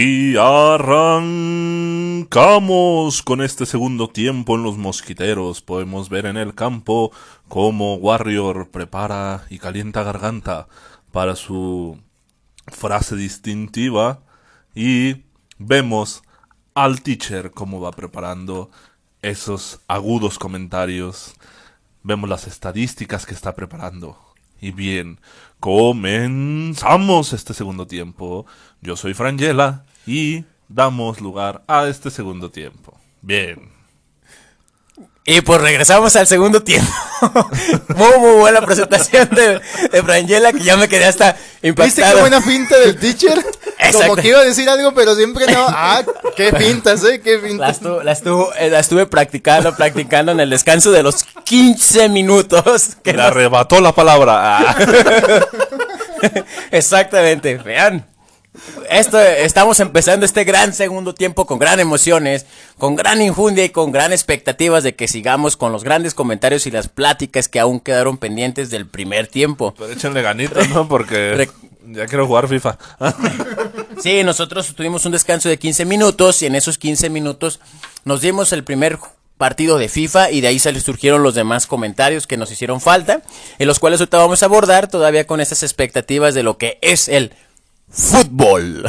Y arrancamos con este segundo tiempo en los mosquiteros. Podemos ver en el campo cómo Warrior prepara y calienta garganta para su frase distintiva. Y vemos al teacher cómo va preparando esos agudos comentarios. Vemos las estadísticas que está preparando. Y bien, comenzamos este segundo tiempo. Yo soy Frangela y damos lugar a este segundo tiempo. Bien. Y pues regresamos al segundo tiempo. muy, muy buena presentación de, de Frangela, que ya me quedé hasta impactado. ¿Viste qué buena pinta del teacher? Como que iba a decir algo, pero siempre no. Ah, qué pintas, ¿eh? Qué La, pintas. estu- la estuvo- eh, la estuve practicando, practicando en el descanso de los 15 minutos. Que Le nos- arrebató la palabra. Ah. Exactamente, vean. Esto, estamos empezando este gran segundo tiempo con gran emociones, con gran injundia y con gran expectativas de que sigamos con los grandes comentarios y las pláticas que aún quedaron pendientes del primer tiempo. Pero échenle ganitas, ¿no? Porque Re- ya quiero jugar FIFA. Sí, nosotros tuvimos un descanso de 15 minutos y en esos 15 minutos nos dimos el primer partido de FIFA y de ahí se surgieron los demás comentarios que nos hicieron falta, en los cuales ahorita vamos a abordar todavía con estas expectativas de lo que es el fútbol.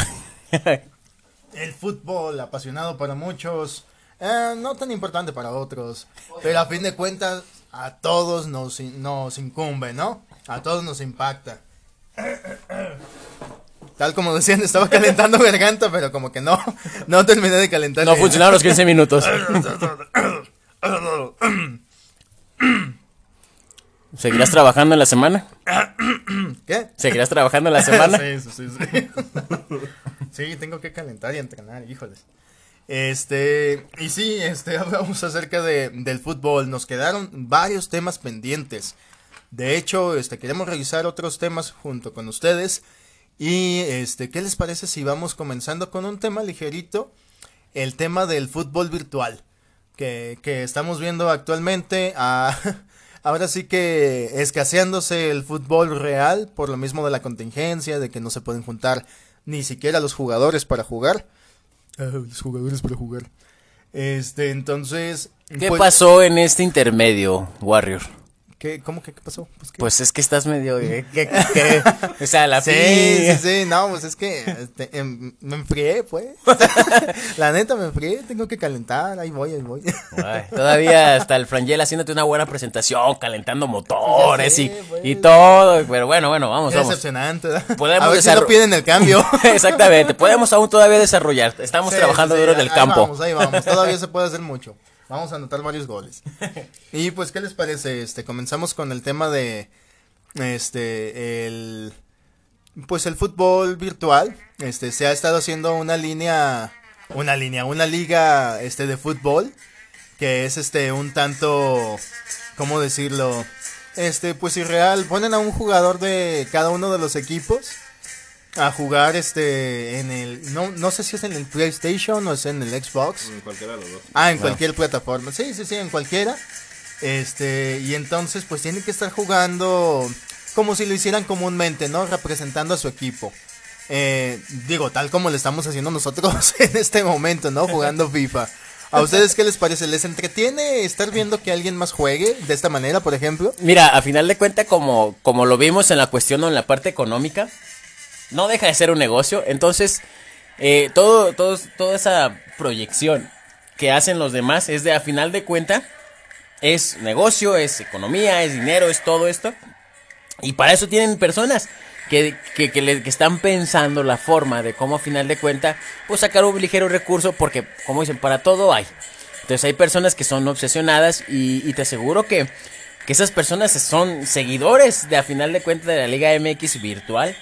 El fútbol, apasionado para muchos, eh, no tan importante para otros. Pero a fin de cuentas, a todos nos, nos incumbe, ¿no? A todos nos impacta. Tal como decían, estaba calentando garganta, pero como que no, no terminé de calentar. No funcionaron los 15 minutos. ¿Seguirás trabajando en la semana? ¿Qué? ¿Seguirás trabajando en la semana? sí, sí, sí, sí. Sí, tengo que calentar y entrenar, híjoles. Este, y sí, este, hablamos acerca de, del fútbol. Nos quedaron varios temas pendientes. De hecho, este, queremos revisar otros temas junto con ustedes. Y, este, ¿qué les parece si vamos comenzando con un tema ligerito? El tema del fútbol virtual. Que, que estamos viendo actualmente. ah, ahora sí que escaseándose el fútbol real. Por lo mismo de la contingencia, de que no se pueden juntar ni siquiera los jugadores para jugar. Ah, los jugadores para jugar. Este, entonces. ¿Qué pues, pasó en este intermedio, Warrior? ¿Qué, ¿Cómo que qué pasó? Pues, ¿qué? Pues es que estás medio... eh, que- que- o sea, la Sí, sí, sí, no, pues es que este, em, me enfrié, pues. La neta me enfrié, tengo que calentar, ahí voy, ahí voy. Todavía hasta el Frangel haciéndote una buena presentación, calentando motores y, pues. y todo. Pero bueno, bueno, vamos, Qué vamos. decepcionante. Podemos A ver si no piden el cambio. Exactamente, podemos aún todavía desarrollar. Estamos Sí, trabajando sí, duro en el ahí campo. Vamos, ahí vamos, todavía se puede hacer mucho. Vamos a anotar varios goles. Y pues, ¿qué les parece? Este, comenzamos con el tema de, este, el, pues el fútbol virtual. Este, se ha estado haciendo una línea, una línea, una liga, este, de fútbol, que es, este, un tanto, ¿cómo decirlo? Este, pues irreal. Ponen a un jugador de cada uno de los equipos a jugar este en el no no sé si es en el PlayStation o es en el Xbox. Cualquiera de los dos. Ah, en cualquier plataforma. Sí, sí, sí, en cualquiera. Este, y entonces pues tienen que estar jugando como si lo hicieran comúnmente, ¿no? Representando a su equipo. Eh, digo, tal como lo estamos haciendo nosotros en este momento, ¿no? Jugando FIFA. ¿A ustedes qué les parece? ¿Les entretiene estar viendo que alguien más juegue de esta manera, por ejemplo? Mira, a final de cuentas, como, como lo vimos en la cuestión o en la parte económica, no deja de ser un negocio. Entonces, eh, todo, todo, toda esa proyección que hacen los demás es de, a final de cuentas, es negocio, es economía, es dinero, es todo esto. Y para eso tienen personas que, que, que, están pensando la forma de cómo a final de cuentas, pues sacar un ligero recurso, porque como dicen, para todo hay. Entonces hay personas que son obsesionadas y, y te aseguro que, que esas personas son seguidores de a final de cuentas de la Liga MX virtual,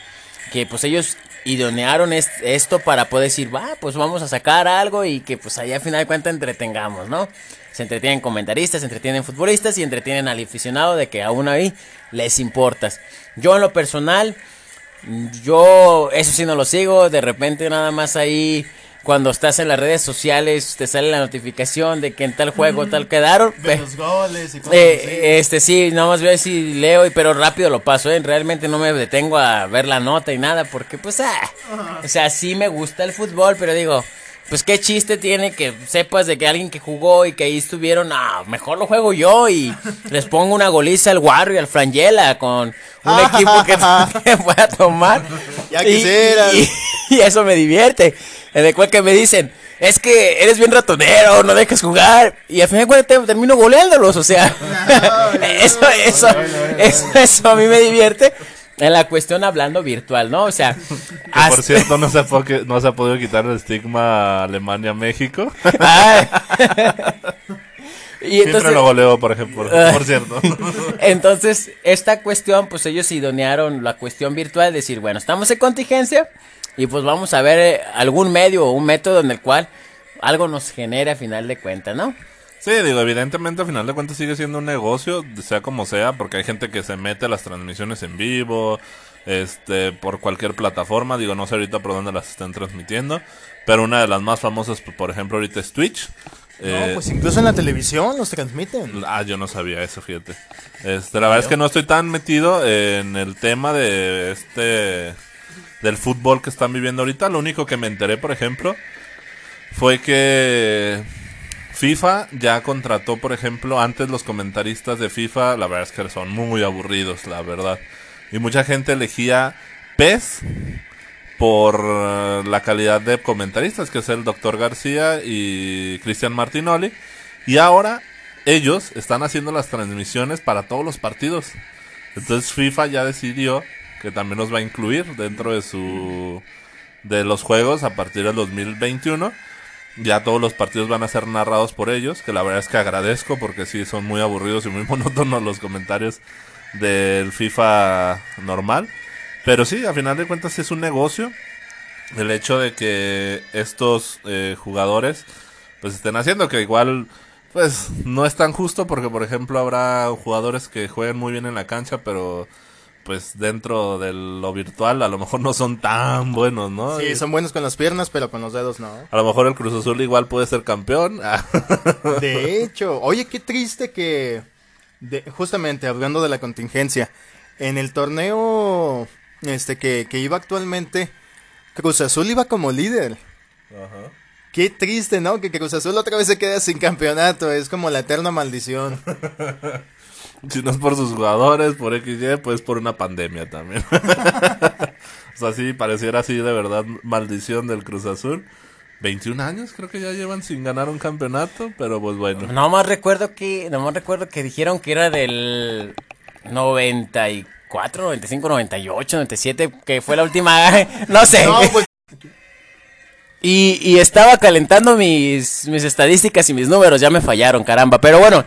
que pues ellos idonearon est- esto para poder decir, va, pues vamos a sacar algo y que pues ahí a final de cuentas entretengamos, ¿no? Se entretienen comentaristas, se entretienen futbolistas y entretienen al aficionado de que aún ahí les importas. Yo en lo personal, yo eso sí no lo sigo, de repente nada más ahí cuando estás en las redes sociales te sale la notificación de que en tal juego tal quedaron. De los goles y cosas eh, este sí, nada más veo si leo, y- pero rápido lo paso, ¿eh? realmente no me detengo a ver la nota y nada, porque pues, ah, o sea, sí me gusta el fútbol, pero digo, pues qué chiste tiene que sepas de que alguien que jugó y que ahí estuvieron, ah, mejor lo juego yo y les pongo una goliza al Warrior y al Frangela con un equipo que, que pueda tomar. Ya Y-. Y, y eso me divierte, en el cual que me dicen, es que eres bien ratonero, no dejas jugar. Y al final de cuentas te- termino goleándolos, o sea. eso, eso, eso, eso a mí me divierte. En la cuestión hablando virtual, ¿no? O sea, Que, por hasta- cierto, no se, ha no se ha podido quitar el estigma Alemania-México. Y Siempre entonces, lo goleo, por ejemplo. Ah. Por cierto. entonces, esta cuestión, pues ellos idonearon la cuestión virtual, decir, bueno, estamos en contingencia y pues vamos a ver eh, algún medio o un método en el cual algo nos genere a final de cuentas, ¿no? Sí, digo, evidentemente al final de cuentas sigue siendo un negocio, sea como sea, porque hay gente que se mete a las transmisiones en vivo, este, por cualquier plataforma, digo, no sé ahorita por dónde las están transmitiendo, pero una de las más famosas, por ejemplo, ahorita es Twitch. No, Eh, pues incluso en la televisión los transmiten. Ah, yo no sabía eso, fíjate. Este, la verdad es que no estoy tan metido en el tema de este del fútbol que están viviendo ahorita. Lo único que me enteré, por ejemplo, fue que FIFA ya contrató, por ejemplo, antes los comentaristas de FIFA, la verdad es que son muy aburridos, la verdad. Y mucha gente elegía PES por eh, la calidad de comentaristas, que es el doctor García y Cristian Martinoli. Y ahora ellos están haciendo las transmisiones para todos los partidos. Entonces FIFA ya decidió que también los va a incluir dentro de su de los juegos a partir del 2021. Ya todos los partidos van a ser narrados por ellos, que la verdad es que agradezco porque sí son muy aburridos y muy monótonos los comentarios del FIFA normal. Pero sí, a final de cuentas es un negocio. El hecho de que estos eh, jugadores pues estén haciendo que igual pues no es tan justo porque por ejemplo habrá jugadores que jueguen muy bien en la cancha pero pues dentro de lo virtual a lo mejor no son tan buenos, ¿no? Sí, son buenos con las piernas, pero con los dedos no. A lo mejor el Cruz Azul igual puede ser campeón. De hecho, oye, qué triste que, de- justamente hablando de la contingencia, en el torneo este que, que iba actualmente, Cruz Azul iba como líder. Qué triste, ¿no? Que Cruz Azul otra vez se queda sin campeonato, es como la eterna maldición. Si no es por sus jugadores, por XY, pues por una pandemia también. o sea, sí, pareciera así de verdad maldición del Cruz Azul. 21 años creo que ya llevan sin ganar un campeonato, pero pues bueno. No más recuerdo que, no más recuerdo que dijeron que era del 94, 95, 98, 97, que fue la última, no sé. No, pues Y, y estaba calentando mis, mis estadísticas y mis números, ya me fallaron, caramba. Pero bueno,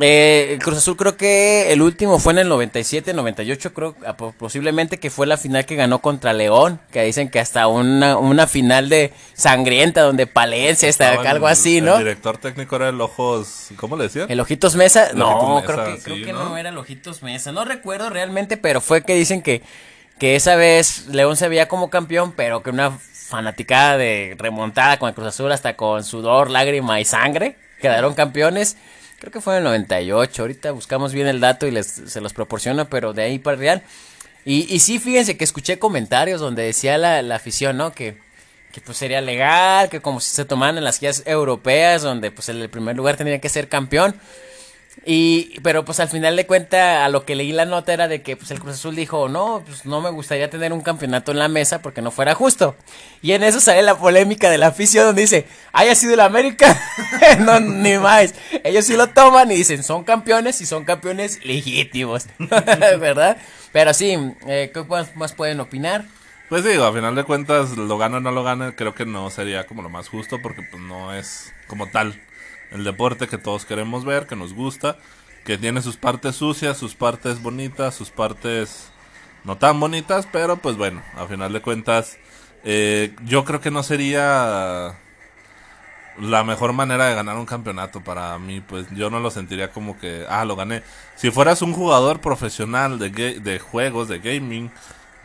eh, el Cruz Azul creo que el último fue en el 97, 98, creo ah, po- posiblemente que fue la final que ganó contra León, que dicen que hasta una, una final de sangrienta donde Palencia, está algo el- así, El ¿no? director técnico era el Ojos, ¿cómo le decían? ¿El Ojitos Mesa? El no, Ojitos Mesa, creo que, sí, creo que ¿no? ¿no? era el Ojitos Mesa. No recuerdo realmente, pero fue que dicen que, que esa vez León se veía como campeón, pero que una fanaticada de remontada con el Cruz Azul hasta con sudor, lágrima y sangre quedaron campeones. Creo que fue en el 98. Ahorita buscamos bien el dato y les, se los proporciono, pero de ahí para real. Y, y sí, fíjense que escuché comentarios donde decía la, la afición, ¿no? Que, que pues sería legal, que como si se tomaran en las guías europeas, donde pues el primer lugar tendría que ser campeón. Y, pero pues al final de cuenta, a lo que leí la nota era de que pues el Cruz Azul dijo, no, pues no me gustaría tener un campeonato en la mesa porque no fuera justo. Y en eso sale la polémica de la afición donde dice, haya sido el América, no, ni más. Ellos sí lo toman y dicen, son campeones y son campeones legítimos, ¿verdad? Pero sí, eh, ¿qué más, más pueden opinar? Pues digo, a final de cuentas, lo gana o no lo gana, creo que no sería como lo más justo porque pues no es como tal el deporte que todos queremos ver, que nos gusta, que tiene sus partes sucias, sus partes bonitas, sus partes no tan bonitas, pero pues bueno, a final de cuentas, eh, yo creo que no sería la mejor manera de ganar un campeonato para mí, pues yo no lo sentiría como que, ah, lo gané. Si fueras un jugador profesional de, de juegos, de gaming,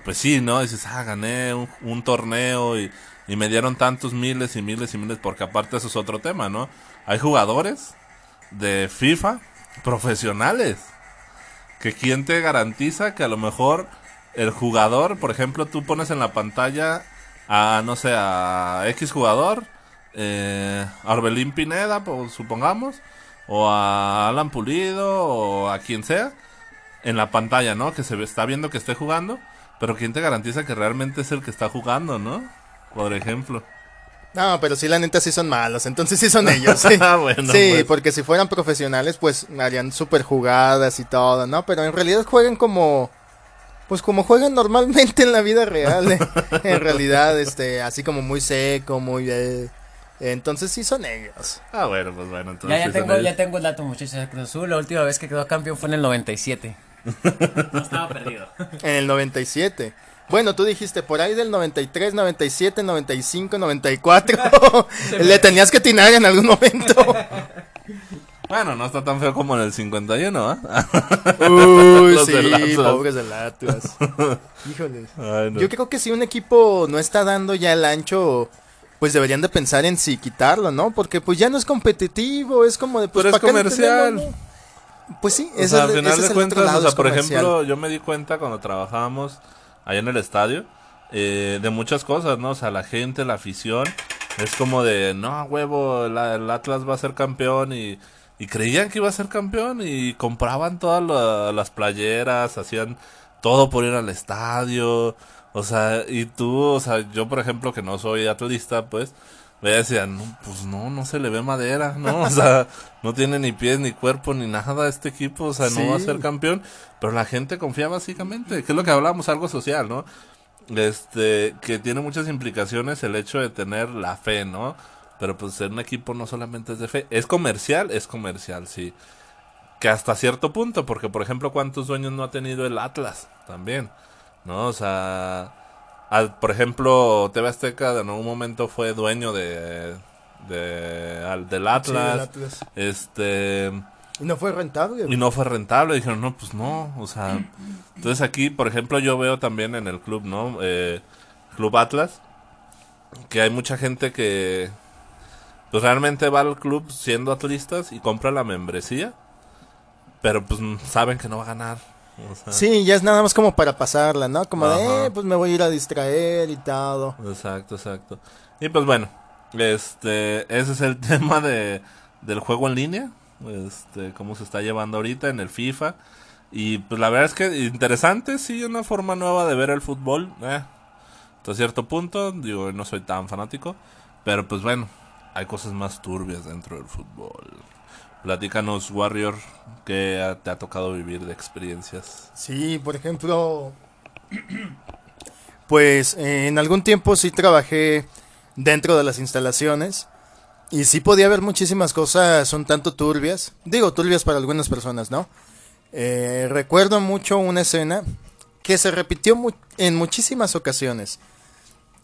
pues sí, ¿no? Dices, ah, gané un, un torneo y, y me dieron tantos miles y miles y miles, porque aparte eso es otro tema, ¿no? Hay jugadores de FIFA profesionales que quién te garantiza que a lo mejor el jugador, por ejemplo, tú pones en la pantalla a, no sé, a X jugador, eh, a Orbelín Pineda, pues, supongamos, o a Alan Pulido, o a quien sea, en la pantalla, ¿no? Que se está viendo que esté jugando, pero quién te garantiza que realmente es el que está jugando, ¿no? Por ejemplo. No, pero sí, la neta sí son malos, entonces sí son ellos. Sí, Ah, bueno, Sí, pues. porque si fueran profesionales, pues harían super jugadas y todo, ¿no? Pero en realidad juegan como. Pues como juegan normalmente en la vida real. ¿eh? en realidad, este, así como muy seco, muy. eh, entonces sí son ellos. Ah, bueno, pues bueno, entonces. Ya, ya sí tengo, ya tengo el dato, muchachos. El Cruz Azul, la última vez que quedó campeón fue en el 97. No estaba perdido. En el 97. Bueno, tú dijiste por ahí del 93, 97, 95, 94. Le tenías que atinar en algún momento. Bueno, no está tan feo como en el 51, ¿ah? Uy, Los sí, del Atlas. pobres del Atlas. Híjoles. Ay, no. Yo creo que si un equipo no está dando ya el ancho, pues deberían de pensar en si quitarlo, ¿no? Porque pues ya no es competitivo, es como de pues Pero es ¿pa' qué lo comercial. no? Pues sí, O sea, es- al final de el cuentas, o sea, por comercial. ejemplo, yo me di cuenta cuando trabajábamos allá en el estadio eh, de muchas cosas, ¿no? O sea, la gente, la afición, es como de, no, huevo, la- el Atlas va a ser campeón y, creían que iba a ser campeón y compraban todas la- las playeras, hacían todo por ir al estadio, o sea, y tú, o sea, yo por ejemplo que no soy atlista, pues, me decían, no, pues no, no se le ve madera, ¿no? O sea, no tiene ni pies, ni cuerpo, ni nada este equipo, o sea, no va a ser campeón, pero la gente confía básicamente, que es lo que hablamos, algo social, ¿no? Este, que tiene muchas implicaciones el hecho de tener la fe, ¿no? Pero pues ser un equipo no solamente es de fe, es comercial, es comercial, sí. Que hasta cierto punto, porque por ejemplo, ¿cuántos dueños no ha tenido el Atlas? También, ¿no? O sea, al- por ejemplo, TV Azteca en algún momento fue dueño de, de al- del Sí, Atlas, este, Y no fue rentable. y no fue rentable. Dijeron, no, pues no, o sea. Entonces aquí, por ejemplo, yo veo también en el club, ¿no? Eh, club Atlas, que hay mucha gente que, pues realmente va al club siendo atlistas y compra la membresía, pero pues saben que no va a ganar. O sea, Sí, ya es nada más como para pasarla, ¿no? Como de, eh, pues me voy a ir a distraer y todo. Exacto, exacto. Y pues bueno, este, ese es el tema de, del juego en línea, este, cómo se está llevando ahorita en el FIFA. Y pues la verdad es que interesante, sí, una forma nueva de ver el fútbol, eh, hasta cierto punto, digo, no soy tan fanático, pero pues bueno, hay cosas más turbias dentro del fútbol. Platícanos, Warrior, que te ha tocado vivir de experiencias. Sí, por ejemplo, pues eh, en algún tiempo sí trabajé dentro de las instalaciones y sí podía ver muchísimas cosas un tanto turbias. Digo, turbias para algunas personas, ¿no? Eh, recuerdo mucho una escena que se repitió en muchísimas ocasiones.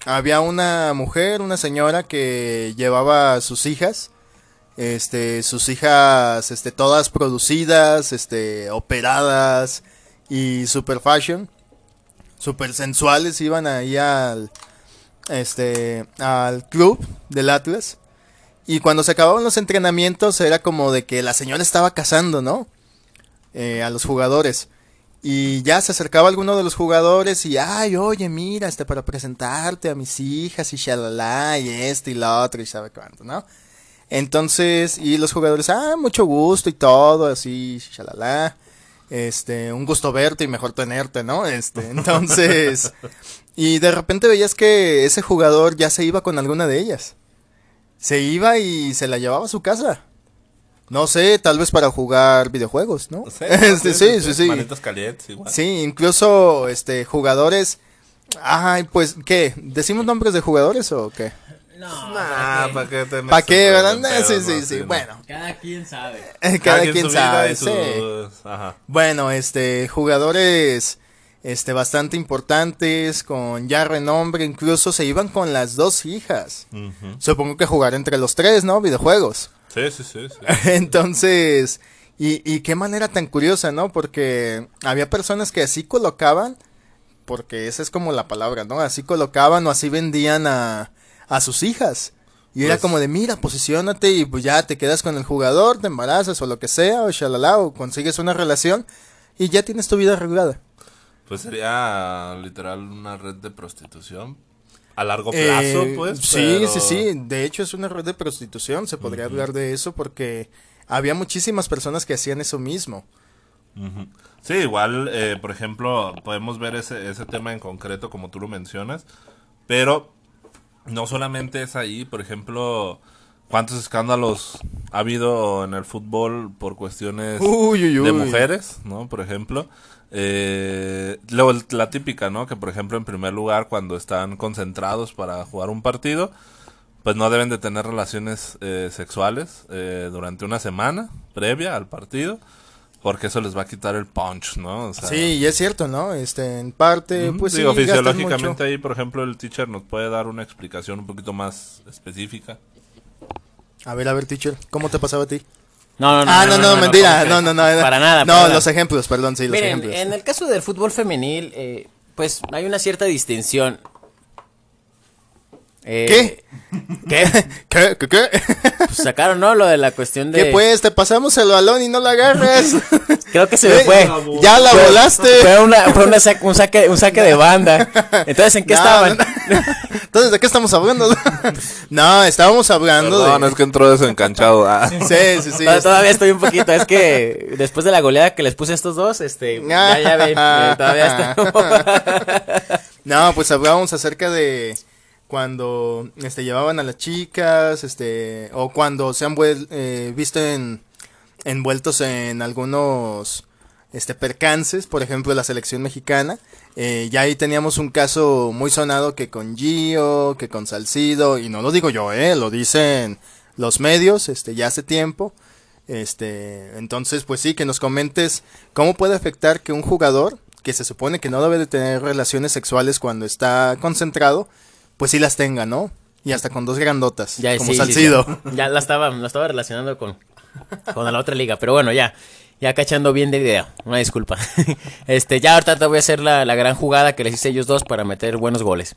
Había una mujer, una señora que llevaba a sus hijas este sus hijas este todas producidas este operadas y super fashion super sensuales iban ahí al este al club del Atlas. Y cuando se acababan los entrenamientos era como de que la señora estaba cazando no Eh, a los jugadores. Y ya se acercaba alguno de los jugadores y ay oye mira este para presentarte a mis hijas y shalala y esto y lo otro y sabe cuánto no entonces, y los jugadores, ah, mucho gusto y todo, así, shalala. Este, un gusto verte y mejor tenerte, ¿no? Este, entonces, y de repente veías que ese jugador ya se iba con alguna de ellas. Se iba y se la llevaba a su casa. No sé, tal vez para jugar videojuegos, ¿no? Este, sí, sí, sí. Manitas calientes, igual. Sí, incluso, este, jugadores. Ay, pues, ¿qué? ¿Decimos nombres de jugadores o qué? No, Nah, ¿para ¿para qué? qué ¿Para qué, en verdad? pedos, sí, no? sí, sí, no. bueno. Cada quien sabe. Cada, quien sabe, sí. sus- Ajá. Bueno, este, jugadores, este, bastante importantes, con ya renombre, incluso se iban con las dos hijas. Supongo que jugar entre los tres, ¿no? Videojuegos. Sí, sí, sí. sí. Entonces, y, y qué manera tan curiosa, ¿no? Porque había personas que así colocaban, porque esa es como la palabra, ¿no? Así colocaban o así vendían a, a sus hijas. Y era Pues- como de, mira, posiciónate y pues ya te quedas con el jugador, te embarazas o lo que sea, o shalala, o consigues una relación y ya tienes tu vida arreglada. Pues sería literal una red de prostitución. A largo plazo, Eh, pues. sí, pero- sí, sí. De hecho, es una red de prostitución. Se podría hablar de eso porque había muchísimas personas que hacían eso mismo. Sí, igual, eh, por ejemplo, podemos ver ese, ese tema en concreto como tú lo mencionas, pero no solamente es ahí, por ejemplo, cuántos escándalos ha habido en el fútbol por cuestiones Uy, uy, de mujeres, ¿no? Por ejemplo. Eh, la típica, ¿no? Que por ejemplo, en primer lugar, cuando están concentrados para jugar un partido, pues no deben de tener relaciones eh, sexuales eh, durante una semana previa al partido, porque eso les va a quitar el punch, ¿no? O sea, Sí, y es cierto, ¿no? Este, en parte, ujú, pues digo, sí, fisiológicamente mucho. ahí, por ejemplo, el teacher nos puede dar una explicación un poquito más específica. A ver, a ver, teacher, ¿cómo te pasaba a ti? No, no, no. ah, no, no, mentira, ¿cómo no, crees? no, no. Para nada. No, para nada. los ejemplos, perdón, sí, los Miren, ejemplos. en el caso del fútbol femenil, eh, pues hay una cierta distinción. Eh, ¿Qué? ¿Qué? ¿Qué? ¿Qué? ¿Qué? Pues sacaron, ¿no? Lo de la cuestión de... ¿Qué pues? Te pasamos el balón y no la agarras. Creo que se me fue. ya la Fue- volaste. Fue, una, fue una un, saque, un saque de banda. Entonces, ¿en qué No, estaban? no, no. Entonces, ¿de qué estamos hablando? no, estábamos hablando Perdón, de... es que entró desencanchado. Ah. Sí, sí, sí. Tod- Todavía estoy un poquito, es que después de la goleada que les puse a estos dos, este, ya, ya ven, eh, todavía está. No, pues hablábamos acerca de cuando este llevaban a las chicas, este, o cuando se han eh, visto en, envueltos en algunos este percances, por ejemplo la selección mexicana. Eh, ya ahí teníamos un caso muy sonado que con Gio, que con Salcido, y no lo digo yo, eh, lo dicen los medios, este, ya hace tiempo. Este, entonces, pues sí, que nos comentes cómo puede afectar que un jugador que se supone que no debe de tener relaciones sexuales cuando está concentrado, pues sí las tenga, ¿no? Y hasta con dos grandotas, Ya, como sí, Salcido. sí. Ya la estaba, la estaba relacionando con, con la otra liga, pero bueno, ya, ya cachando bien de idea, una disculpa. Este, ya ahorita te voy a hacer la, la gran jugada que les hice ellos dos para meter buenos goles.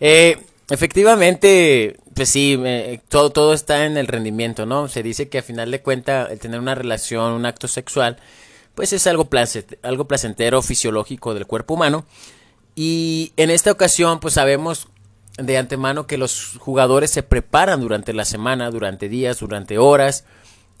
Eh, efectivamente, pues sí, eh, todo, todo está en el rendimiento, ¿no? Se dice que a final de cuentas el tener una relación, un acto sexual, pues es algo, placent- algo placentero fisiológico del cuerpo humano. Y en esta ocasión, pues sabemos de antemano que los jugadores se preparan durante la semana, durante días, durante horas,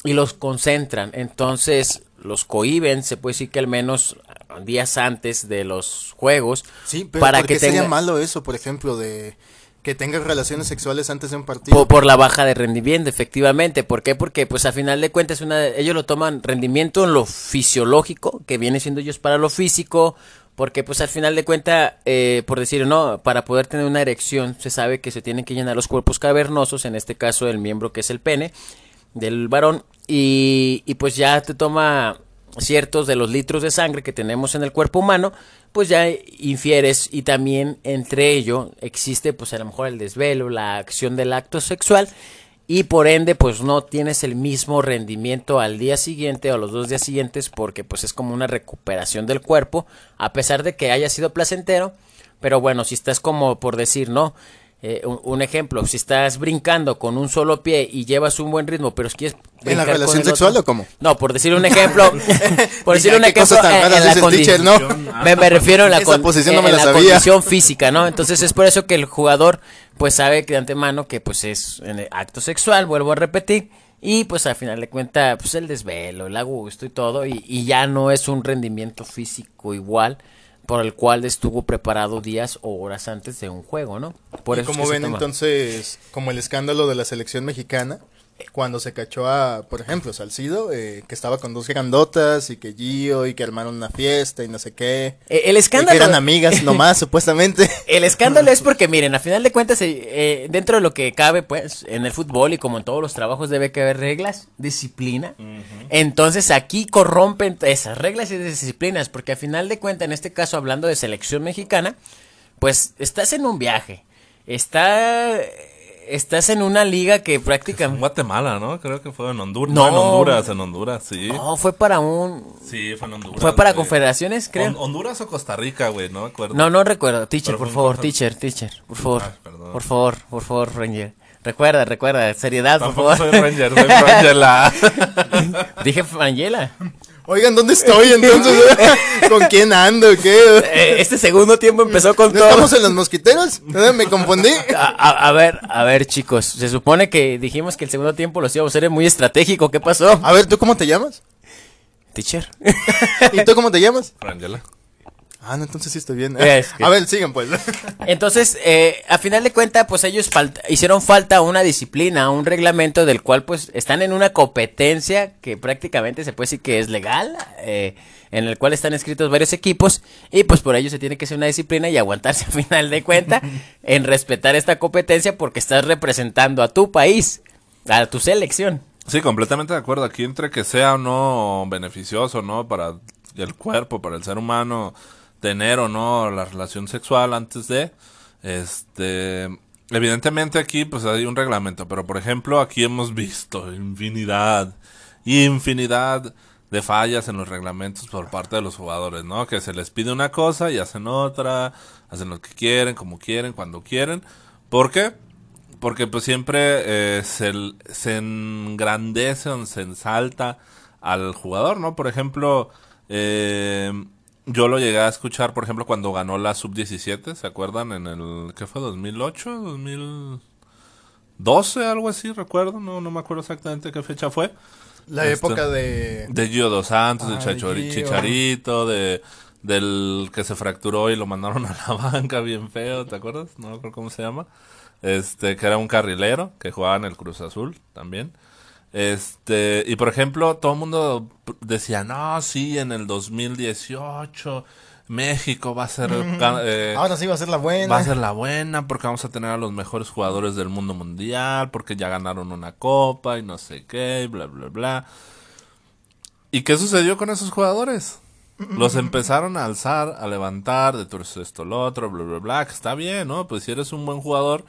y los concentran. Entonces, los cohiben, se puede decir que al menos días antes de los juegos. Sí, pero para ¿por que sería malo eso, por ejemplo, de que tengas relaciones sexuales antes de un partido? Por, por la baja de rendimiento, efectivamente. ¿Por qué? Porque, pues, a final de cuentas, una, ellos lo toman rendimiento en lo fisiológico, que viene siendo ellos para lo físico. Porque, pues, al final de cuentas, eh, por decir, no, para poder tener una erección, se sabe que se tienen que llenar los cuerpos cavernosos, en este caso, el miembro que es el pene del varón. Y, y pues ya te toma ciertos de los litros de sangre que tenemos en el cuerpo humano, pues ya infieres y también entre ello existe pues a lo mejor el desvelo, la acción del acto sexual y por ende pues no tienes el mismo rendimiento al día siguiente o los dos días siguientes porque pues es como una recuperación del cuerpo a pesar de que haya sido placentero, pero bueno, si estás como por decir, ¿no? Eh, un, un ejemplo, si estás brincando con un solo pie y llevas un buen ritmo, pero si quieres ¿En la relación el sexual otro- o cómo? No, por decir un ejemplo, por decir un ¿qué ejemplo tan en, la dice el condi- teacher, no? me, me refiero en la, con- posición no en me la la condición física, ¿no? Entonces es por eso que el jugador pues sabe que de antemano que pues es en el acto sexual, vuelvo a repetir, y pues al final de cuentas pues el desvelo, el a gusto y todo, y, y ya no es un rendimiento físico igual por el cual estuvo preparado días o horas antes de un juego, ¿no? Por y eso es como ven entonces, como el escándalo de la selección mexicana, cuando se cachó a, por ejemplo, Salcido, eh, que estaba con dos grandotas y que Gio y que armaron una fiesta y no sé qué. Eh, el Y escándalo que eran amigas nomás, supuestamente. El escándalo es porque, miren, a final de cuentas, eh, eh, dentro de lo que cabe, pues, en el fútbol y como en todos los trabajos debe que haber reglas, disciplina. Entonces aquí corrompen esas reglas y disciplinas, porque a final de cuentas, en este caso hablando de selección mexicana, pues estás en un viaje, está, estás en una liga que En prácticamente... Guatemala, ¿no? Creo que fue en Honduras. No. No, en Honduras, en Honduras, sí. No, fue para un... Sí, fue en Honduras. Fue para güey. confederaciones, creo. Hon- ¿Honduras o Costa Rica, güey? No me acuerdo. No, no recuerdo. Teacher, Pero por favor, teacher, teacher, por favor. Perdón. Por favor, por favor, Ranger. Recuerda, recuerda, seriedad, Tampoco por soy favor. Ranger, soy Rangela. Dije Frangela. Oigan, ¿dónde estoy entonces? ¿Con quién ando? ¿Qué? Eh, este segundo tiempo empezó con ¿No todo. estamos en los mosquiteros? ¿Me confundí? A, a- a ver, a ver, chicos. Se supone que dijimos que el segundo tiempo los íbamos a hacer muy estratégico. ¿Qué pasó? A ver, ¿tú cómo te llamas? Teacher. ¿Y tú cómo te llamas? Rangela. Ah, no, entonces sí estoy bien. Es que- A ver, sigan pues. Entonces, eh, a final de cuentas, pues ellos falta- hicieron falta una disciplina, un reglamento del cual pues están en una competencia que prácticamente se puede decir que es legal, eh, en el cual están escritos varios equipos y pues por ello se tiene que hacer una disciplina y aguantarse a final de cuenta en respetar esta competencia porque estás representando a tu país, a tu selección. Sí, completamente de acuerdo. Aquí entre que sea o no beneficioso, ¿no? Para el cuerpo, para el ser humano, tener o no la relación sexual antes de, este, evidentemente aquí pues hay un reglamento, pero por ejemplo aquí hemos visto infinidad, infinidad de fallas en los reglamentos por parte de los jugadores, ¿no? Que se les pide una cosa y hacen otra, hacen lo que quieren, como quieren, cuando quieren. ¿Por qué? Porque pues siempre eh, se, se engrandece o se ensalta al jugador, ¿no? Por ejemplo, eh, yo lo llegué a escuchar, por ejemplo, cuando ganó la sub-17, ¿se acuerdan? En el, ¿qué fue? ¿2008? ¿2012? Algo así, recuerdo, no, no me acuerdo exactamente qué fecha fue. La Este- época de... De Gio Dos Santos, de Chachori- Gio. Chicharito, de del que se fracturó y lo mandaron a la banca bien feo, ¿te acuerdas? No me acuerdo cómo se llama. Este, que era un carrilero que jugaba en el Cruz Azul también. Este, y por ejemplo, todo el mundo decía, "No, sí, en el 2018 México va a ser eh, Ahora sí va a ser la buena. Va a ser la buena porque vamos a tener a los mejores jugadores del mundo mundial, porque ya ganaron una copa y no sé qué, y bla, bla, bla. ¿Y qué sucedió con esos jugadores? Los empezaron a alzar, a levantar, de eres esto, lo otro, bla, bla, bla, que está bien, ¿no? Pues si eres un buen jugador,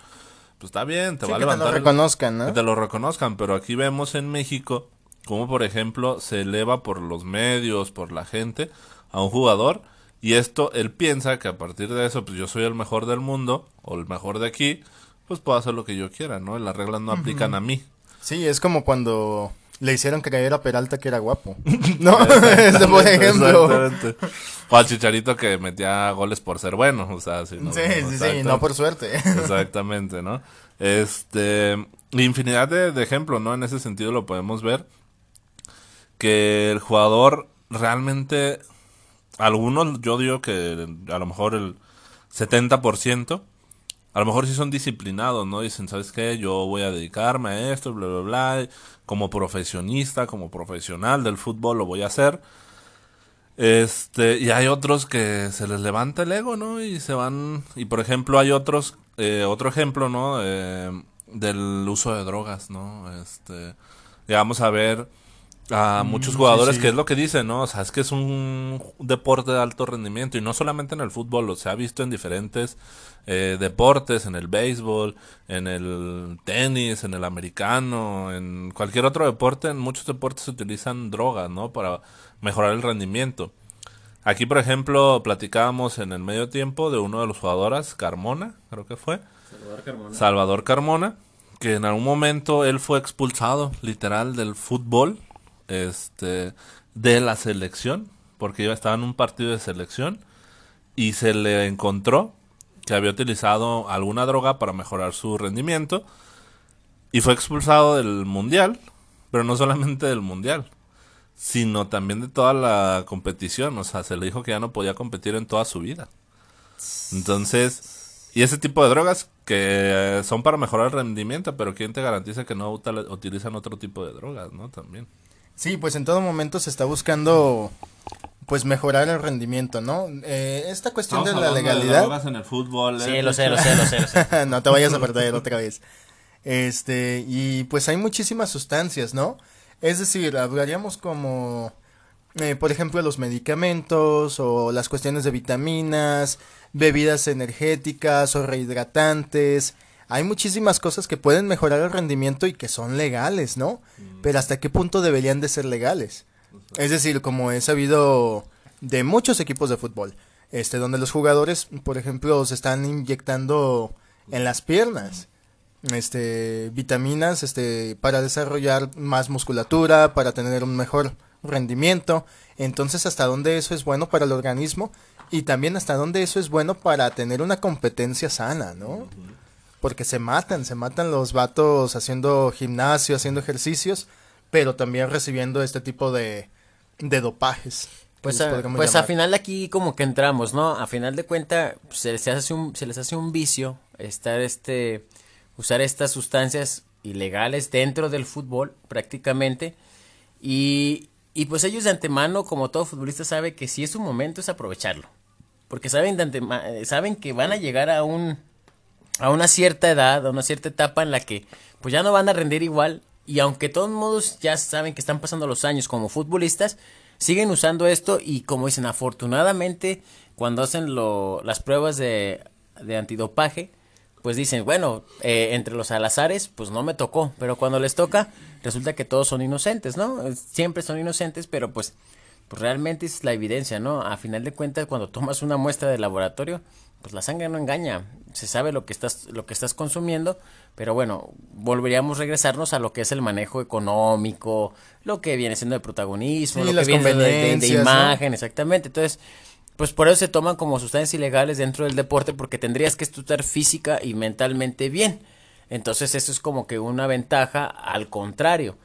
pues está bien, te Sí, va a que te lo levantar. reconozcan, ¿no? que te lo reconozcan, pero aquí vemos en México como por ejemplo se eleva por los medios, por la gente a un jugador y esto él piensa que a partir de eso pues yo soy el mejor del mundo o el mejor de aquí, pues puedo hacer lo que yo quiera, ¿no? Las reglas no aplican a mí. Sí, es como cuando le hicieron creer a Peralta que era guapo. No, este, por ejemplo. Exactamente. O al Chicharito que metía goles por ser bueno, o sea, sí, no, Sí, no, sí, sí, no por suerte. Exactamente, ¿no? Este, infinidad de, de ejemplos, ¿no? En ese sentido lo podemos ver que el jugador realmente, algunos yo digo que a lo mejor el 70%, a lo mejor sí son disciplinados, ¿no? Dicen, ¿sabes qué? Yo voy a dedicarme a esto, bla, bla, bla, como profesionista, como profesional del fútbol lo voy a hacer. Este, y hay otros que se les levanta el ego, ¿no? Y se van, y por ejemplo hay otros, eh, otro ejemplo, ¿no? Eh, del uso de drogas, ¿no? Este, llegamos a ver a muchos jugadores sí. que es lo que dicen, ¿no? O sea, es que es un deporte de alto rendimiento y no solamente en el fútbol, lo se ha visto en diferentes eh, deportes, en el béisbol, en el tenis, en el americano, en cualquier otro deporte, en muchos deportes se utilizan drogas, ¿no? Para mejorar el rendimiento. Aquí, por ejemplo, platicábamos en el medio tiempo de uno de los jugadoras, Carmona, creo que fue. Salvador Carmona, que en algún momento él fue expulsado, literal, del fútbol, este, de la selección, porque iba estaba en un partido de selección y se le encontró que había utilizado alguna droga para mejorar su rendimiento y fue expulsado del mundial, pero no solamente del mundial, sino también de toda la competición, o sea, se le dijo que ya no podía competir en toda su vida. Entonces, y ese tipo de drogas que son para mejorar el rendimiento, pero ¿quién te garantiza que no util- utilizan otro tipo de drogas, no? También. Sí, pues en todo momento se está buscando pues mejorar el rendimiento, ¿no? Eh, esta cuestión de la legalidad... en el fútbol. Sí, lo sé, lo sé, lo sé, lo sé. no te vayas a perder otra vez. Este, y pues hay muchísimas sustancias, ¿no? Es decir, hablaríamos como, eh, por ejemplo, los medicamentos o las cuestiones de vitaminas, bebidas energéticas o rehidratantes. Hay muchísimas cosas que pueden mejorar el rendimiento y que son legales, ¿no? Pero hasta qué punto deberían de ser legales. Es decir, como he sabido de muchos equipos de fútbol, este, donde los jugadores, por ejemplo, se están inyectando en las piernas, este, vitaminas, este, para desarrollar más musculatura, para tener un mejor rendimiento. Entonces, hasta dónde eso es bueno para el organismo y también hasta dónde eso es bueno para tener una competencia sana, ¿no? Porque se matan, se matan los vatos haciendo gimnasio, haciendo ejercicios, pero también recibiendo este tipo de, de dopajes. Pues, a, pues a final aquí como que entramos, ¿no? A final de cuenta se les hace un, se les hace un vicio estar este, usar estas sustancias ilegales dentro del fútbol prácticamente y, y pues ellos de antemano, como todo futbolista sabe que si es un momento es aprovecharlo. Porque saben, de antemano, saben que van a llegar a un a una cierta edad, a una cierta etapa en la que pues ya no van a rendir igual y aunque todos modos ya saben que están pasando los años como futbolistas, siguen usando esto y como dicen, afortunadamente cuando hacen lo, las pruebas de, de antidopaje, pues dicen, bueno, eh, entre los alazares, pues no me tocó, pero cuando les toca, resulta que todos son inocentes, ¿no? Siempre son inocentes, pero pues, pues realmente es la evidencia, ¿no? A final de cuentas, cuando tomas una muestra de laboratorio, pues la sangre no engaña, se sabe lo que estás, lo que estás consumiendo, pero bueno, volveríamos a regresarnos a lo que es el manejo económico, lo que viene siendo de protagonismo, lo que viene de, de, imagen, exactamente. Entonces, pues por eso se toman como sustancias ilegales dentro del deporte, porque tendrías que estar física y mentalmente bien. Entonces, eso es como que una ventaja al contrario.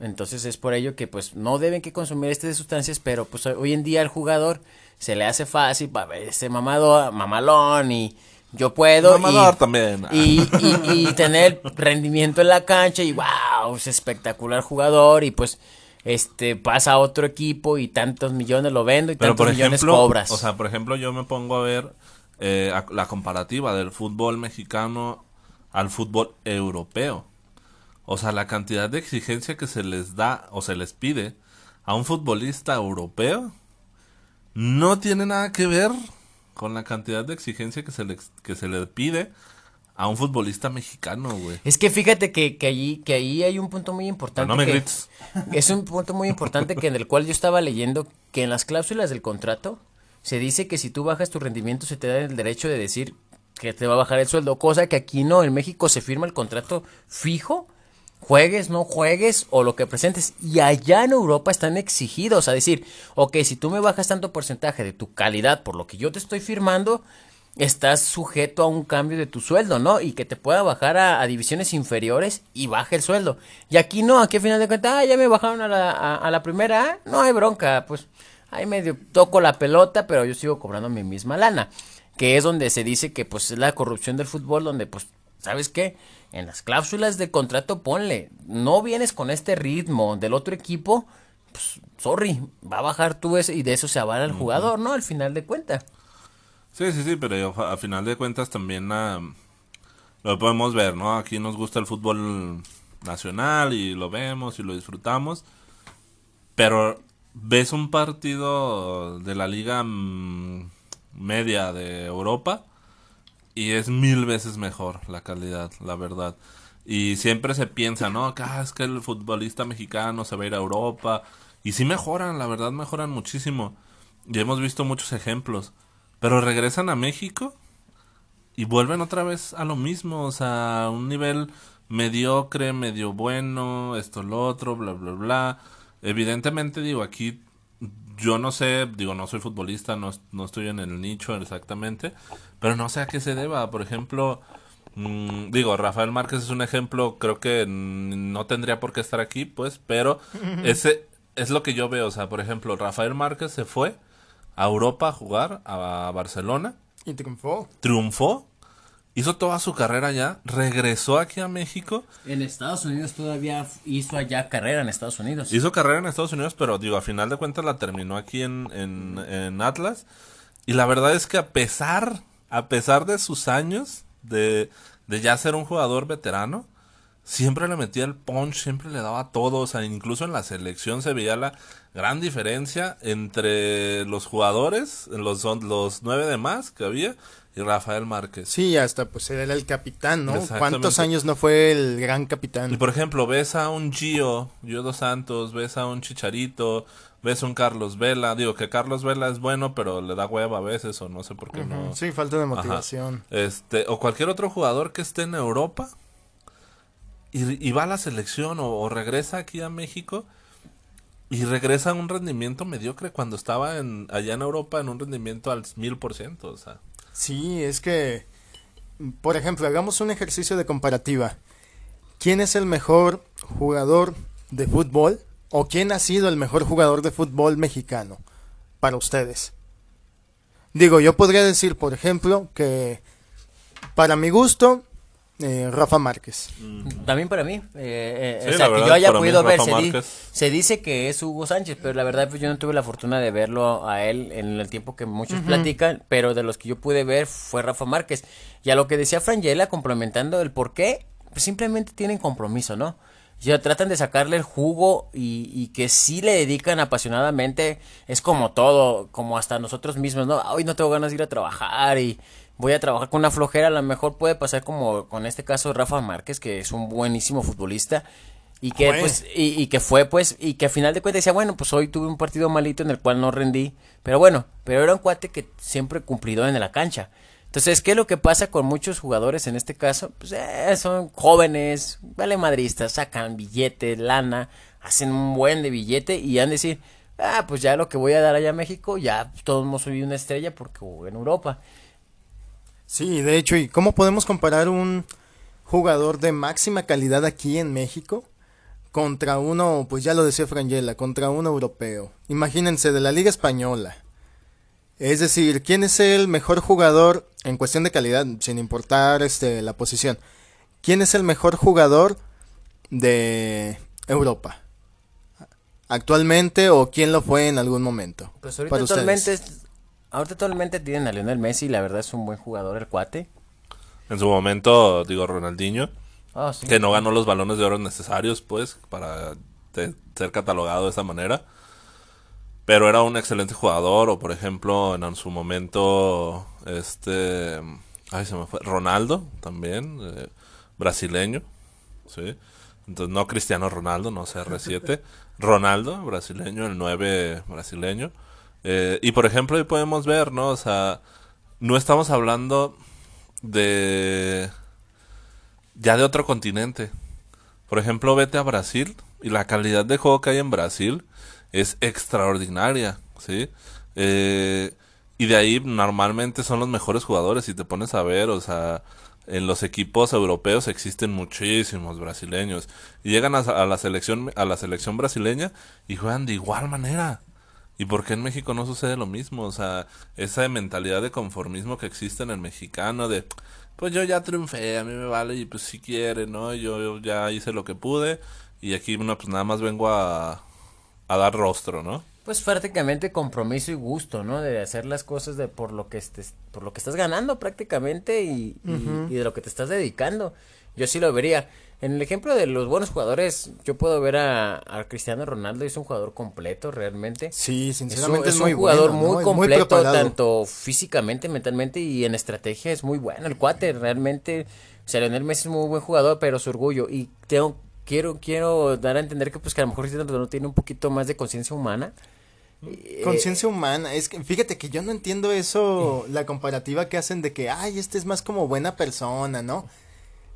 Entonces es por ello que pues no deben que consumir estas sustancias, pero pues hoy en día el jugador se le hace fácil para ver ese mamado, mamalón y yo puedo y, también. Y, tener rendimiento en la cancha y wow, es espectacular jugador y pues este pasa a otro equipo y tantos millones lo vendo y tantos millones cobras. O sea, por ejemplo, yo me pongo a ver eh, la comparativa del fútbol mexicano al fútbol europeo. O sea, la cantidad de exigencia que se les da o se les pide a un futbolista europeo no tiene nada que ver con la cantidad de exigencia que se le, que se le pide a un futbolista mexicano, güey. Es que fíjate que, que, allí, que ahí hay un punto muy importante. no me grites. Es un punto muy importante que en el cual yo estaba leyendo que en las cláusulas del contrato se dice que si tú bajas tu rendimiento se te da el derecho de decir que te va a bajar el sueldo, cosa que aquí no, en México se firma el contrato fijo juegues, no juegues o lo que presentes. Y allá en Europa están exigidos a decir, ok, si tú me bajas tanto porcentaje de tu calidad por lo que yo te estoy firmando, estás sujeto a un cambio de tu sueldo, ¿no? Y que te pueda bajar a, divisiones inferiores y baje el sueldo. Y aquí no, aquí al final de cuentas, ah, ya me bajaron a la, a, la primera, no hay bronca, pues ahí medio toco la pelota, pero yo sigo cobrando mi misma lana. Que es donde se dice que pues es la corrupción del fútbol, donde pues, ¿sabes qué? En las cláusulas de contrato ponle, no vienes con este ritmo del otro equipo, pues, sorry, va a bajar tú ese y de eso se avala el jugador, ¿no? Al final de cuentas. Sí, sí, sí, pero a final de cuentas también ah, lo podemos ver, ¿no? Aquí nos gusta el fútbol nacional y lo vemos y lo disfrutamos, pero ves un partido de la liga mm, media de Europa y es mil veces mejor la calidad, la verdad. Y siempre se piensa, ¿no? Que es que el futbolista mexicano se va a ir a Europa. Y sí mejoran, la verdad mejoran muchísimo. Y hemos visto muchos ejemplos. Pero regresan a México y vuelven otra vez a lo mismo. O sea, un nivel mediocre, medio bueno, esto, lo otro, bla, bla, bla. Evidentemente, digo, aquí yo no sé, digo, no soy futbolista, no, no estoy en el nicho exactamente, pero no sé a qué se deba. Por ejemplo, mmm, digo, Rafael Márquez es un ejemplo, creo que no tendría por qué estar aquí, pues, pero ese es lo que yo veo. O sea, por ejemplo, Rafael Márquez se fue a Europa a jugar, a Barcelona. Y triunfó. Triunfó hizo toda su carrera allá, regresó aquí a México. En Estados Unidos todavía hizo allá carrera en Estados Unidos. Hizo carrera en Estados Unidos, pero digo, a final de cuentas la terminó aquí en, en, Atlas. Y la verdad es que a pesar, a pesar de sus años, de, de ya ser un jugador veterano, siempre le metía el punch, siempre le daba todo, o sea, incluso en la selección se veía la gran diferencia entre los jugadores, los, los nueve demás que había, y Rafael Márquez. Sí, hasta pues era el capitán, ¿no? ¿Cuántos años no fue el gran capitán? Y por ejemplo, ves a un Gio, Gio dos Santos, ves a un Chicharito, ves a un Carlos Vela, digo que Carlos Vela es bueno, pero le da hueva a veces o no sé por qué no. Sí, falta de motivación. Este, o cualquier otro jugador que esté en Europa y, va a la selección o, regresa aquí a México y regresa a un rendimiento mediocre cuando estaba en, allá en Europa en un rendimiento al mil por ciento, o sea. Sí, es que, por ejemplo, hagamos un ejercicio de comparativa. ¿Quién es el mejor jugador de fútbol o quién ha sido el mejor jugador de fútbol mexicano para ustedes? Digo, yo podría decir, por ejemplo, que para mi gusto, eh, Rafa Márquez. También para mí. Eh, eh, o sea, que yo haya podido ver. Se, dice que es Hugo Sánchez, pero la verdad pues, yo no tuve la fortuna de verlo a él en el tiempo que muchos platican, pero de los que yo pude ver fue Rafa Márquez. Y a lo que decía Frangela, complementando el por qué, pues simplemente tienen compromiso, ¿no? Ya tratan de sacarle el jugo y, y, que sí le dedican apasionadamente. Es como todo, como hasta nosotros mismos, ¿no? Hoy no tengo ganas de ir a trabajar y voy a trabajar con una flojera, a lo mejor puede pasar como con este caso de Rafa Márquez, que es un buenísimo futbolista y que pues y, que fue pues y que a final de cuentas decía bueno pues hoy tuve un partido malito en el cual no rendí pero bueno pero era un cuate que siempre cumplido en la cancha. Entonces qué es lo que pasa con muchos jugadores en este caso pues eh, son jóvenes vale madristas sacan billetes lana hacen un buen de billete y han de decir ah pues ya lo que voy a dar allá a México ya todos hemos subido una estrella porque en Europa Sí, de hecho, ¿y cómo podemos comparar un jugador de máxima calidad aquí en México contra uno, pues ya lo decía Frangela, contra un europeo? Imagínense, de la Liga Española. Es decir, ¿quién es el mejor jugador en cuestión de calidad, sin importar este, la posición? ¿Quién es el mejor jugador de Europa? ¿Actualmente o quién lo fue en algún momento? Pues ahorita actualmente Ahorita actualmente tienen a Lionel Messi, la verdad es un buen jugador el cuate. En su momento, digo, Ronaldinho, ah, que no ganó los balones de oro necesarios, pues, para ser catalogado de esa manera. Pero era un excelente jugador, o por ejemplo, en su momento, este, ay, se me fue, Ronaldo, también, eh, brasileño, sí. Entonces, no Cristiano Ronaldo, no CR7. Ronaldo, brasileño, el 9 brasileño. Eh, y por ejemplo, ahí podemos ver, ¿no? O sea, no estamos hablando de. ya de otro continente. Por ejemplo, vete a Brasil y la calidad de juego que hay en Brasil es extraordinaria, ¿sí? Eh, y de ahí normalmente son los mejores jugadores, si te pones a ver, o sea, en los equipos europeos existen muchísimos brasileños llegan a, la selección a la selección brasileña y juegan de igual manera. ¿Y por qué en México no sucede lo mismo? O sea, esa mentalidad de conformismo que existe en el mexicano de, pues yo ya triunfé, a mí me vale y pues si quiere, ¿no? Yo, ya hice lo que pude y aquí, bueno, pues nada más vengo a, a dar rostro, ¿no? Pues prácticamente compromiso y gusto, ¿no? De hacer las cosas de por lo que estés, por lo que estás ganando prácticamente y, y de lo que te estás dedicando. Yo sí lo vería. En el ejemplo de los buenos jugadores, yo puedo ver a, Cristiano Ronaldo, es un jugador completo realmente. Sí, sinceramente es, un, jugador muy completo, tanto físicamente, mentalmente y en estrategia es muy bueno. El cuate realmente, o sea, Lionel Messi es muy buen jugador, pero su orgullo. Y tengo, quiero, quiero dar a entender que pues que a lo mejor Cristiano Ronaldo tiene un poquito más de conciencia humana. Eh, conciencia humana, es que fíjate que yo no entiendo eso, la comparativa que hacen de que, ay, este es más como buena persona, ¿no?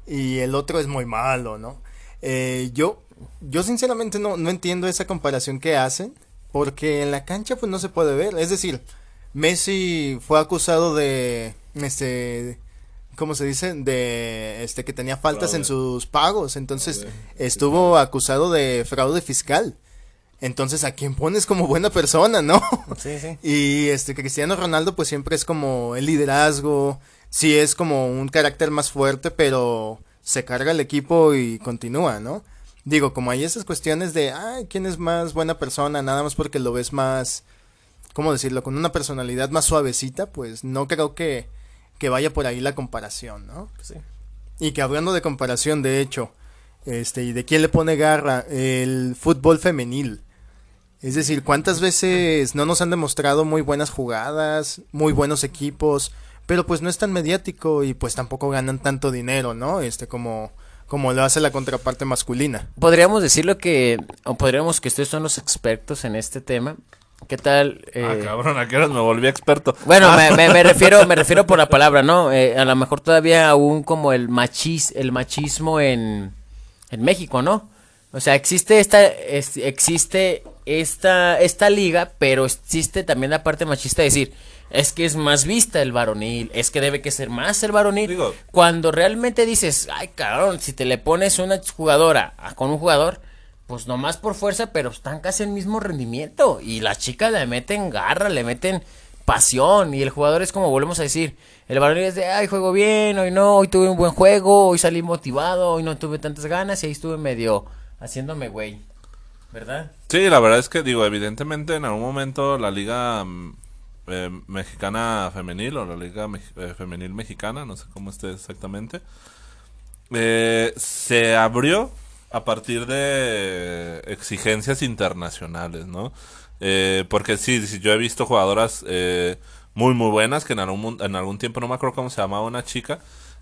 Y el otro es muy malo, ¿no? Eh, yo, yo sinceramente no, no entiendo esa comparación que hacen, porque en la cancha pues no se puede ver, es decir, Messi fue acusado de, este, ¿cómo se dice? De, este, que tenía faltas en sus pagos, entonces estuvo acusado de fraude fiscal. Entonces, ¿a quién pones como buena persona, no? Sí, sí. Y este Cristiano Ronaldo pues siempre es como el liderazgo, sí es como un carácter más fuerte, pero se carga el equipo y continúa, ¿no? Digo, como hay esas cuestiones de, ay, ¿quién es más buena persona? Nada más porque lo ves más, ¿cómo decirlo? Con una personalidad más suavecita, pues no creo que, que vaya por ahí la comparación, ¿no? Sí. Y que hablando de comparación, de hecho, Este, ¿y de quién le pone garra? El fútbol femenil. Es decir, ¿cuántas veces no nos han demostrado muy buenas jugadas, muy buenos equipos, pero pues no es tan mediático y pues tampoco ganan tanto dinero, ¿no? Este como como lo hace la contraparte masculina. Podríamos decirlo que o podríamos que ustedes son los expertos en este tema. ¿Qué tal? Ah, eh, cabrón, ¿a qué horas me volví experto? Bueno, me, me- me refiero, me refiero por la palabra, ¿no? Eh, a lo mejor todavía aún como el machis, el machismo en, en México, ¿no? O sea, existe esta, es- existe esta, esta liga, pero existe también la parte machista de decir, es que es más vista el varonil, es que debe que ser más el varonil. Digo- Cuando realmente dices, ay cabrón, si te le pones una jugadora a- con un jugador, pues nomás por fuerza, pero están casi el mismo rendimiento. Y las chicas le meten garra, le meten pasión. Y el jugador es como volvemos a decir, el varonil es de, ay, juego bien, hoy no, hoy tuve un buen juego, hoy salí motivado, hoy no tuve tantas ganas y ahí estuve medio haciéndome güey. ¿Verdad? Sí, la verdad es que digo, evidentemente en algún momento la liga mm, eh, mexicana femenil o la liga eh, femenil mexicana, no sé cómo esté exactamente, eh, se abrió a partir de exigencias internacionales, ¿no? Eh, porque sí, sí, yo he visto jugadoras muy muy buenas que en algún, en algún tiempo, no me acuerdo cómo se llamaba una chica,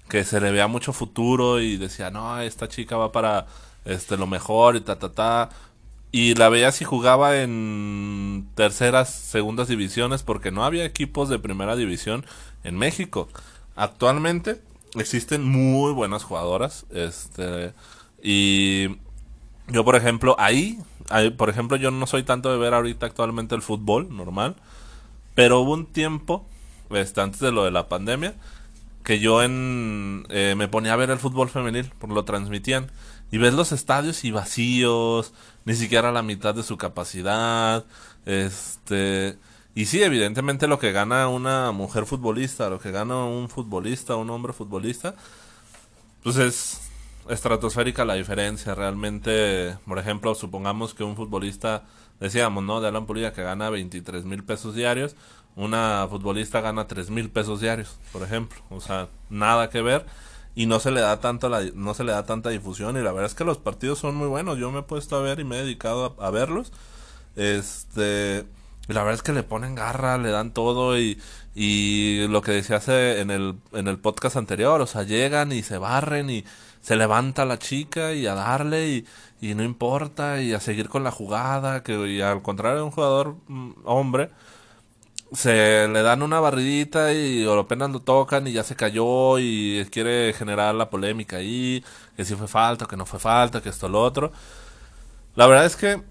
que se le veía mucho futuro y decía, no, esta chica va para este lo mejor y ta ta ta. Y la veías y jugaba en terceras, segundas divisiones porque no había equipos de primera división en México. Actualmente existen muy buenas jugadoras, este y yo por ejemplo ahí, por ejemplo yo no soy tanto de ver ahorita actualmente el fútbol normal, pero hubo un tiempo, este, antes de lo de la pandemia, que yo en eh, me ponía a ver el fútbol femenil, porque lo transmitían. Y ves los estadios y vacíos, ni siquiera la mitad de su capacidad. Este. Y sí, evidentemente lo que gana una mujer futbolista, lo que gana un futbolista, un hombre futbolista, pues es estratosférica la diferencia. Realmente, por ejemplo, supongamos que un futbolista, decíamos, ¿no? De Alan Pulido que gana 23 mil pesos diarios, una futbolista gana 3 mil pesos diarios, por ejemplo. O sea, nada que ver. Y no se le da tanto la, no se le da tanta difusión. Y la verdad es que los partidos son muy buenos. Yo me he puesto a ver y me he dedicado a, verlos. Este. Y la verdad es que le ponen garra, le dan todo y, y lo que decía hace en el, en el podcast anterior, o sea, llegan y se barren y se levanta la chica y a darle y, y no importa y a seguir con la jugada, que y al contrario de un jugador mm, hombre, se le dan una barridita y o apenas lo tocan y ya se cayó y quiere generar la polémica ahí, que si fue falta, que no fue falta, que esto lo otro. La verdad es que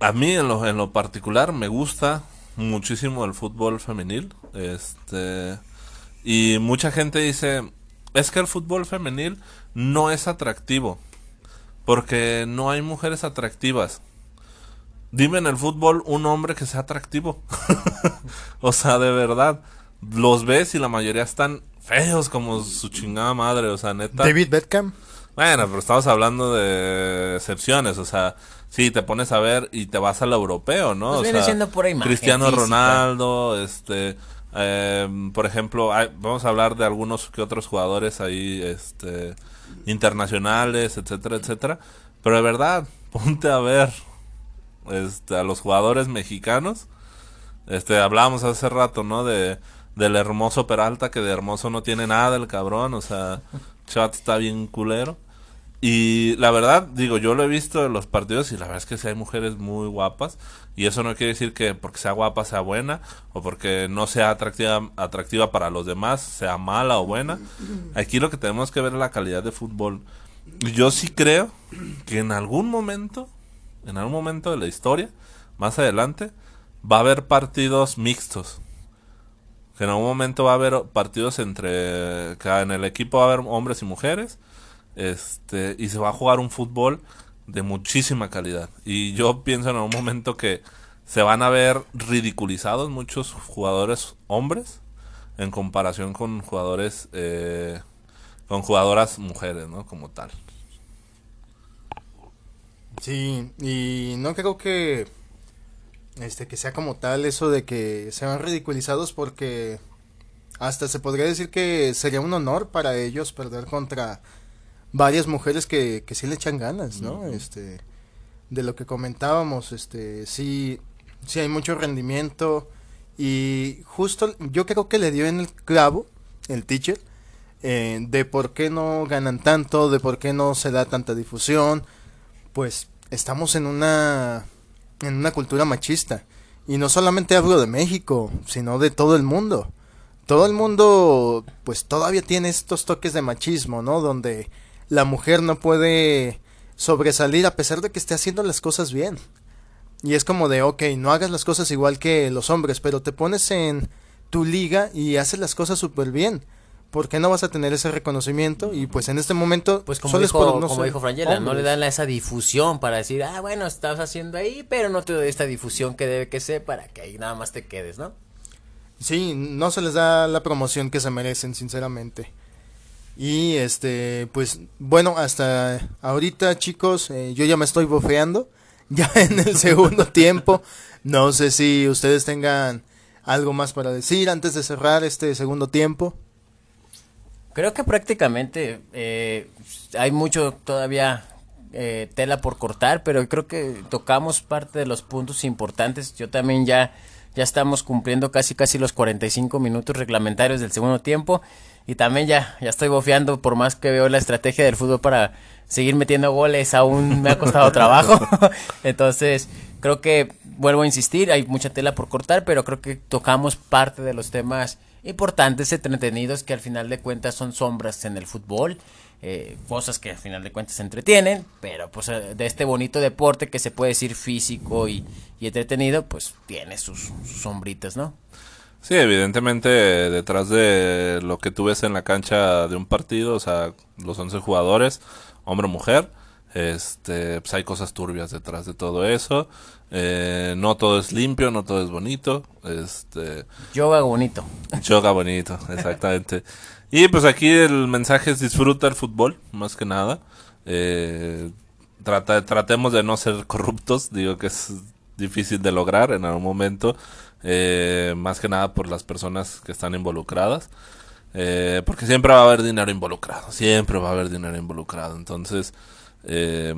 a mí en lo, en lo particular me gusta muchísimo el fútbol femenil. Este y mucha gente dice, es que el fútbol femenil no es atractivo porque no hay mujeres atractivas. Dime en el fútbol un hombre que sea atractivo. o sea, de verdad, los ves y la mayoría están feos como su chingada madre, o sea, neta. David Beckham. Bueno, pero estamos hablando de excepciones, o sea, sí, te pones a ver y te vas al europeo, ¿no? Pues o viene sea, siendo pura imagen Cristiano física. Ronaldo, este, eh, por ejemplo, hay- vamos a hablar de algunos que otros jugadores ahí, este, internacionales, etcétera, etcétera, pero de verdad, ponte a ver, este, a los jugadores mexicanos, este, hablábamos hace rato, ¿no? De, del hermoso Peralta, que de hermoso no tiene nada el cabrón, o sea, chat está bien culero. Y la verdad, digo, yo lo he visto en los partidos y la verdad es que sí hay mujeres muy guapas. Y eso no quiere decir que porque sea guapa sea buena o porque no sea atractiva, atractiva para los demás sea mala o buena. Aquí lo que tenemos que ver es la calidad de fútbol. Yo sí creo que en algún momento, en algún momento de la historia, más adelante, va a haber partidos mixtos. Que en algún momento va a haber partidos entre. que en el equipo va a haber hombres y mujeres. Este. Y se va a jugar un fútbol de muchísima calidad. Y yo pienso en algún momento que se van a ver ridiculizados muchos jugadores hombres en comparación con jugadores. eh, con jugadoras mujeres, ¿no? Como tal. Sí, y no creo que este que sea como tal eso de que sean ridiculizados porque hasta se podría decir que sería un honor para ellos perder contra varias mujeres que, que sí le echan ganas, ¿no? Este, de lo que comentábamos, este, sí, sí hay mucho rendimiento y justo yo creo que le dio en el clavo el teacher eh, de por qué no ganan tanto, de por qué no se da tanta difusión, pues estamos en una en una cultura machista y no solamente hablo de México, sino de todo el mundo. Todo el mundo pues todavía tiene estos toques de machismo, ¿no? Donde la mujer no puede sobresalir a pesar de que esté haciendo las cosas bien. Y es como de, ok, no hagas las cosas igual que los hombres, pero te pones en tu liga y haces las cosas súper bien. ¿Por qué no vas a tener ese reconocimiento? Y pues en este momento, pues como dijo, como dijo Frangela, no le dan esa difusión para decir, ah, bueno, estás haciendo ahí, pero no te doy esta difusión que debe que ser para que ahí nada más te quedes, ¿no? Sí, no se les da la promoción que se merecen, sinceramente. Y este, pues bueno, hasta ahorita chicos, eh, yo ya me estoy bofeando, ya en el segundo tiempo. No sé si ustedes tengan algo más para decir antes de cerrar este segundo tiempo. Creo que prácticamente eh, hay mucho todavía eh, tela por cortar, pero creo que tocamos parte de los puntos importantes. Yo también ya, ya estamos cumpliendo casi casi los 45 minutos reglamentarios del segundo tiempo y también ya, ya estoy bofeando por más que veo la estrategia del fútbol para seguir metiendo goles, aún me ha costado trabajo. Entonces, creo que vuelvo a insistir, hay mucha tela por cortar, pero creo que tocamos parte de los temas importantes, entretenidos, que al final de cuentas son sombras en el fútbol. Eh, cosas que al final de cuentas se entretienen, pero pues eh, de este bonito deporte que se puede decir físico y, entretenido, pues tiene sus sombritas, ¿no? Sí, evidentemente detrás de lo que tú ves en la cancha de un partido, o sea, los 11 jugadores, hombre o mujer, este, pues hay cosas turbias detrás de todo eso. Eh, no todo es limpio, no todo es bonito. Este, yoga bonito. Yoga bonito, exactamente. y pues aquí el mensaje es disfruta el fútbol, más que nada. Eh, trata, tratemos de no ser corruptos, digo que es difícil de lograr en algún momento eh, más que nada por las personas que están involucradas. Eh, porque siempre va a haber dinero involucrado, siempre va a haber dinero involucrado. Entonces, eh,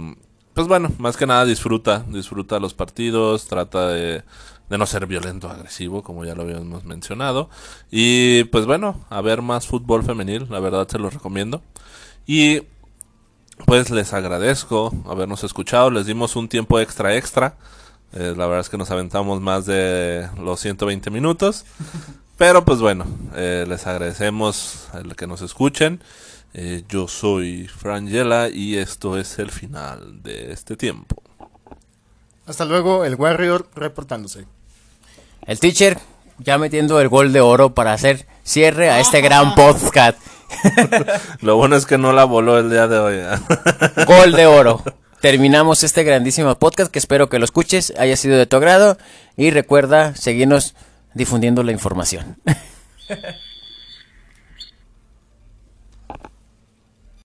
pues bueno, más que nada disfruta, disfruta los partidos, trata de, de no ser violento, agresivo, como ya lo habíamos mencionado. Y pues bueno, a ver más fútbol femenil, la verdad se los recomiendo. Y pues les agradezco habernos escuchado, les dimos un tiempo extra extra. Eh, la verdad es que nos aventamos más de los 120 minutos. Pero pues bueno, eh, les agradecemos el que nos escuchen. Eh, yo soy Frangela y esto es el final de este tiempo. Hasta luego, el Warrior reportándose. El teacher ya metiendo el gol de oro para hacer cierre a este gran podcast. Lo bueno es que no la voló el día de hoy. gol de oro terminamos este grandísimo podcast que espero que lo escuches, haya sido de tu agrado y recuerda seguirnos difundiendo la información.